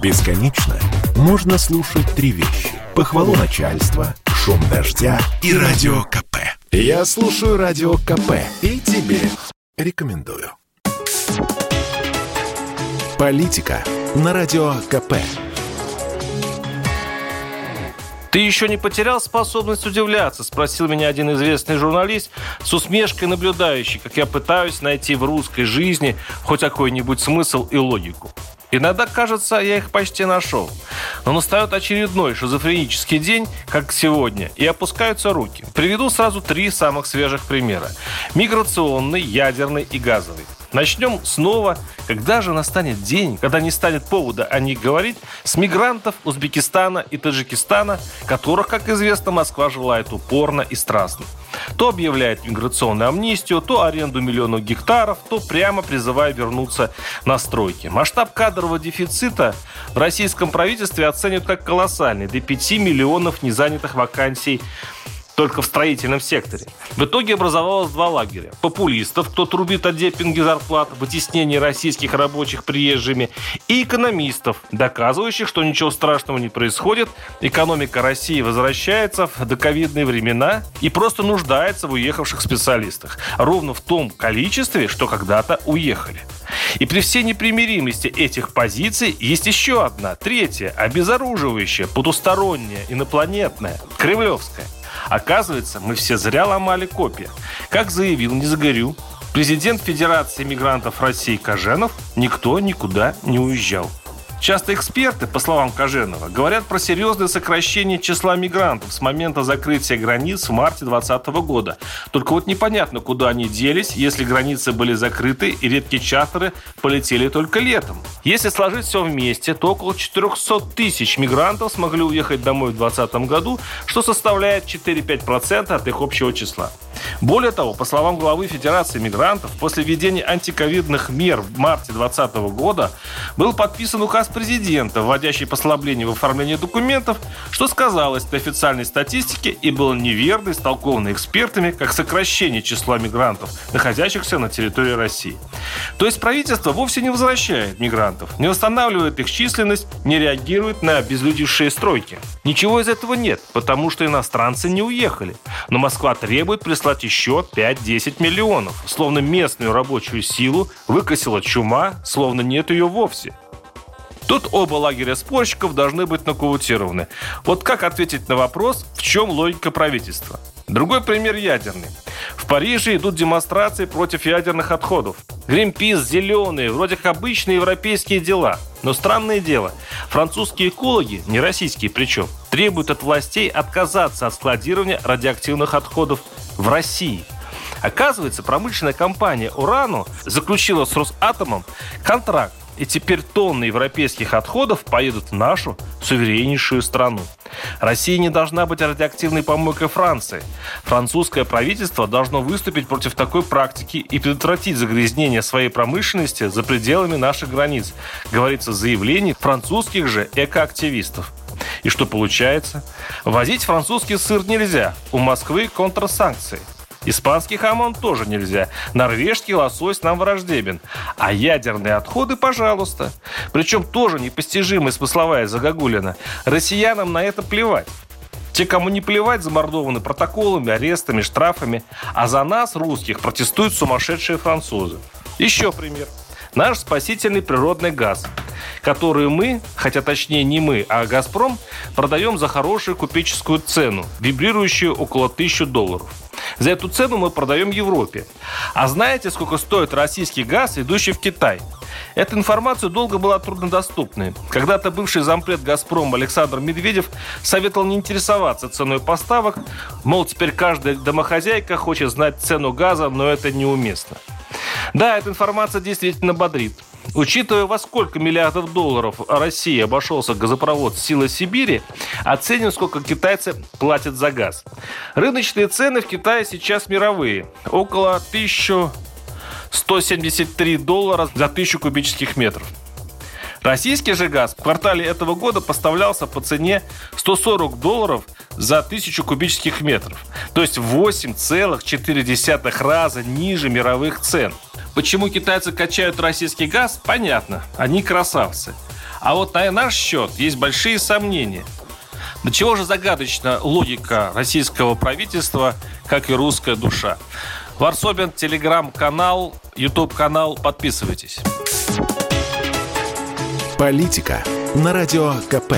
Бесконечно можно слушать три вещи. Похвалу начальства, шум дождя и радио КП. Я слушаю радио КП и тебе рекомендую. Политика на радио КП. «Ты еще не потерял способность удивляться?» – спросил меня один известный журналист, с усмешкой наблюдающий, как я пытаюсь найти в русской жизни хоть какой-нибудь смысл и логику. Иногда, кажется, я их почти нашел. Но настает очередной шизофренический день, как сегодня, и опускаются руки. Приведу сразу три самых свежих примера. Миграционный, ядерный и газовый. Начнем снова, когда же настанет день, когда не станет повода о них говорить, с мигрантов Узбекистана и Таджикистана, которых, как известно, Москва желает упорно и страстно. То объявляет миграционную амнистию, то аренду миллионов гектаров, то прямо призывая вернуться на стройки. Масштаб кадрового дефицита в российском правительстве оценивают как колоссальный, до 5 миллионов незанятых вакансий только в строительном секторе. В итоге образовалось два лагеря. Популистов, кто трубит о депинге зарплат, вытеснении российских рабочих приезжими, и экономистов, доказывающих, что ничего страшного не происходит, экономика России возвращается в доковидные времена и просто нуждается в уехавших специалистах. Ровно в том количестве, что когда-то уехали. И при всей непримиримости этих позиций есть еще одна, третья, обезоруживающая, потусторонняя, инопланетная, кремлевская. Оказывается, мы все зря ломали копья. Как заявил, не загорю, президент Федерации мигрантов России Коженов, никто никуда не уезжал. Часто эксперты, по словам Коженова, говорят про серьезное сокращение числа мигрантов с момента закрытия границ в марте 2020 года. Только вот непонятно, куда они делись, если границы были закрыты и редкие чартеры полетели только летом. Если сложить все вместе, то около 400 тысяч мигрантов смогли уехать домой в 2020 году, что составляет 4-5% от их общего числа. Более того, по словам главы Федерации мигрантов, после введения антиковидных мер в марте 2020 года был подписан указ президента, вводящий послабление в оформлении документов, что сказалось на официальной статистике и было неверно истолковано экспертами как сокращение числа мигрантов, находящихся на территории России. То есть правительство вовсе не возвращает мигрантов, не восстанавливает их численность, не реагирует на обезлюдившие стройки. Ничего из этого нет, потому что иностранцы не уехали. Но Москва требует прислать еще 5-10 миллионов. Словно местную рабочую силу выкосила чума, словно нет ее вовсе. Тут оба лагеря спорщиков должны быть нокаутированы. Вот как ответить на вопрос, в чем логика правительства? Другой пример ядерный. В Париже идут демонстрации против ядерных отходов. Гринпис, зеленые, вроде как обычные европейские дела. Но странное дело, французские экологи, не российские причем, требуют от властей отказаться от складирования радиоактивных отходов в России. Оказывается, промышленная компания «Урану» заключила с Росатомом контракт и теперь тонны европейских отходов поедут в нашу сувереннейшую страну. Россия не должна быть радиоактивной помойкой Франции. Французское правительство должно выступить против такой практики и предотвратить загрязнение своей промышленности за пределами наших границ, говорится в заявлении французских же экоактивистов. И что получается? Возить французский сыр нельзя. У Москвы контрсанкции – Испанский хамон тоже нельзя. Норвежский лосось нам враждебен. А ядерные отходы, пожалуйста. Причем тоже непостижимая смысловая загогулина. Россиянам на это плевать. Те, кому не плевать, замордованы протоколами, арестами, штрафами. А за нас, русских, протестуют сумасшедшие французы. Еще пример. Наш спасительный природный газ, который мы, хотя точнее не мы, а «Газпром», продаем за хорошую купеческую цену, вибрирующую около 1000 долларов. За эту цену мы продаем Европе. А знаете, сколько стоит российский газ, идущий в Китай? Эта информация долго была труднодоступной. Когда-то бывший зампред «Газпром» Александр Медведев советовал не интересоваться ценой поставок, мол, теперь каждая домохозяйка хочет знать цену газа, но это неуместно. Да, эта информация действительно бодрит. Учитывая, во сколько миллиардов долларов России обошелся газопровод «Сила Сибири», оценим, сколько китайцы платят за газ. Рыночные цены в Китае сейчас мировые. Около 1173 доллара за тысячу кубических метров. Российский же газ в квартале этого года поставлялся по цене 140 долларов за тысячу кубических метров. То есть в 8,4 раза ниже мировых цен. Почему китайцы качают российский газ, понятно. Они красавцы. А вот на наш счет есть большие сомнения. До чего же загадочна логика российского правительства, как и русская душа. Варсобин, телеграм-канал, YouTube-канал. Подписывайтесь. Политика на радио КП.